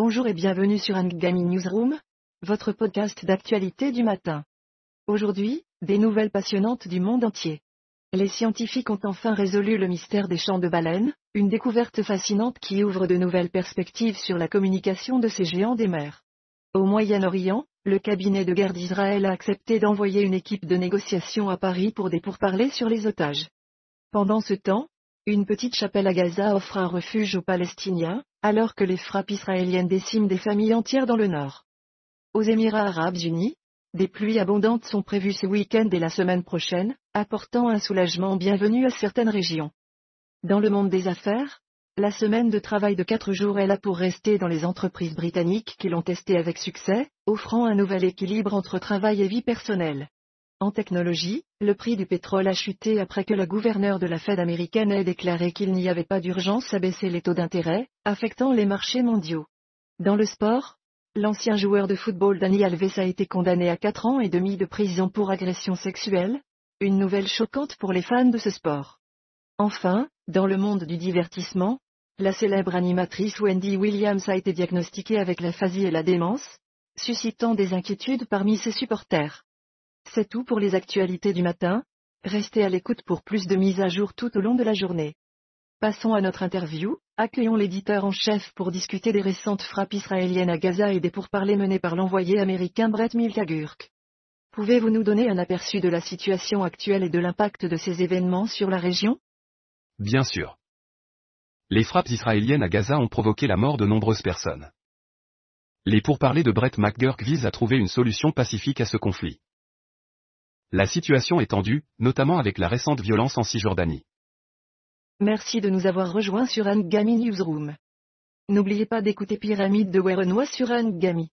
Bonjour et bienvenue sur Angami Newsroom, votre podcast d'actualité du matin. Aujourd'hui, des nouvelles passionnantes du monde entier. Les scientifiques ont enfin résolu le mystère des champs de baleines, une découverte fascinante qui ouvre de nouvelles perspectives sur la communication de ces géants des mers. Au Moyen-Orient, le cabinet de guerre d'Israël a accepté d'envoyer une équipe de négociation à Paris pour des pourparlers sur les otages. Pendant ce temps, une petite chapelle à Gaza offre un refuge aux Palestiniens, alors que les frappes israéliennes déciment des familles entières dans le nord. Aux Émirats arabes unis, des pluies abondantes sont prévues ce week-end et la semaine prochaine, apportant un soulagement bienvenu à certaines régions. Dans le monde des affaires, la semaine de travail de 4 jours est là pour rester dans les entreprises britanniques qui l'ont testé avec succès, offrant un nouvel équilibre entre travail et vie personnelle. En technologie, le prix du pétrole a chuté après que la gouverneure de la Fed américaine ait déclaré qu'il n'y avait pas d'urgence à baisser les taux d'intérêt, affectant les marchés mondiaux. Dans le sport, l'ancien joueur de football Dani Alves a été condamné à 4 ans et demi de prison pour agression sexuelle, une nouvelle choquante pour les fans de ce sport. Enfin, dans le monde du divertissement, la célèbre animatrice Wendy Williams a été diagnostiquée avec l'aphasie et la démence, suscitant des inquiétudes parmi ses supporters. C'est tout pour les actualités du matin. Restez à l'écoute pour plus de mises à jour tout au long de la journée. Passons à notre interview. Accueillons l'éditeur en chef pour discuter des récentes frappes israéliennes à Gaza et des pourparlers menés par l'envoyé américain Brett Milkagurk. Pouvez-vous nous donner un aperçu de la situation actuelle et de l'impact de ces événements sur la région? Bien sûr. Les frappes israéliennes à Gaza ont provoqué la mort de nombreuses personnes. Les pourparlers de Brett McGurk visent à trouver une solution pacifique à ce conflit. La situation est tendue, notamment avec la récente violence en Cisjordanie. Merci de nous avoir rejoints sur Angami Newsroom. N'oubliez pas d'écouter Pyramide de Werenois sur Angami.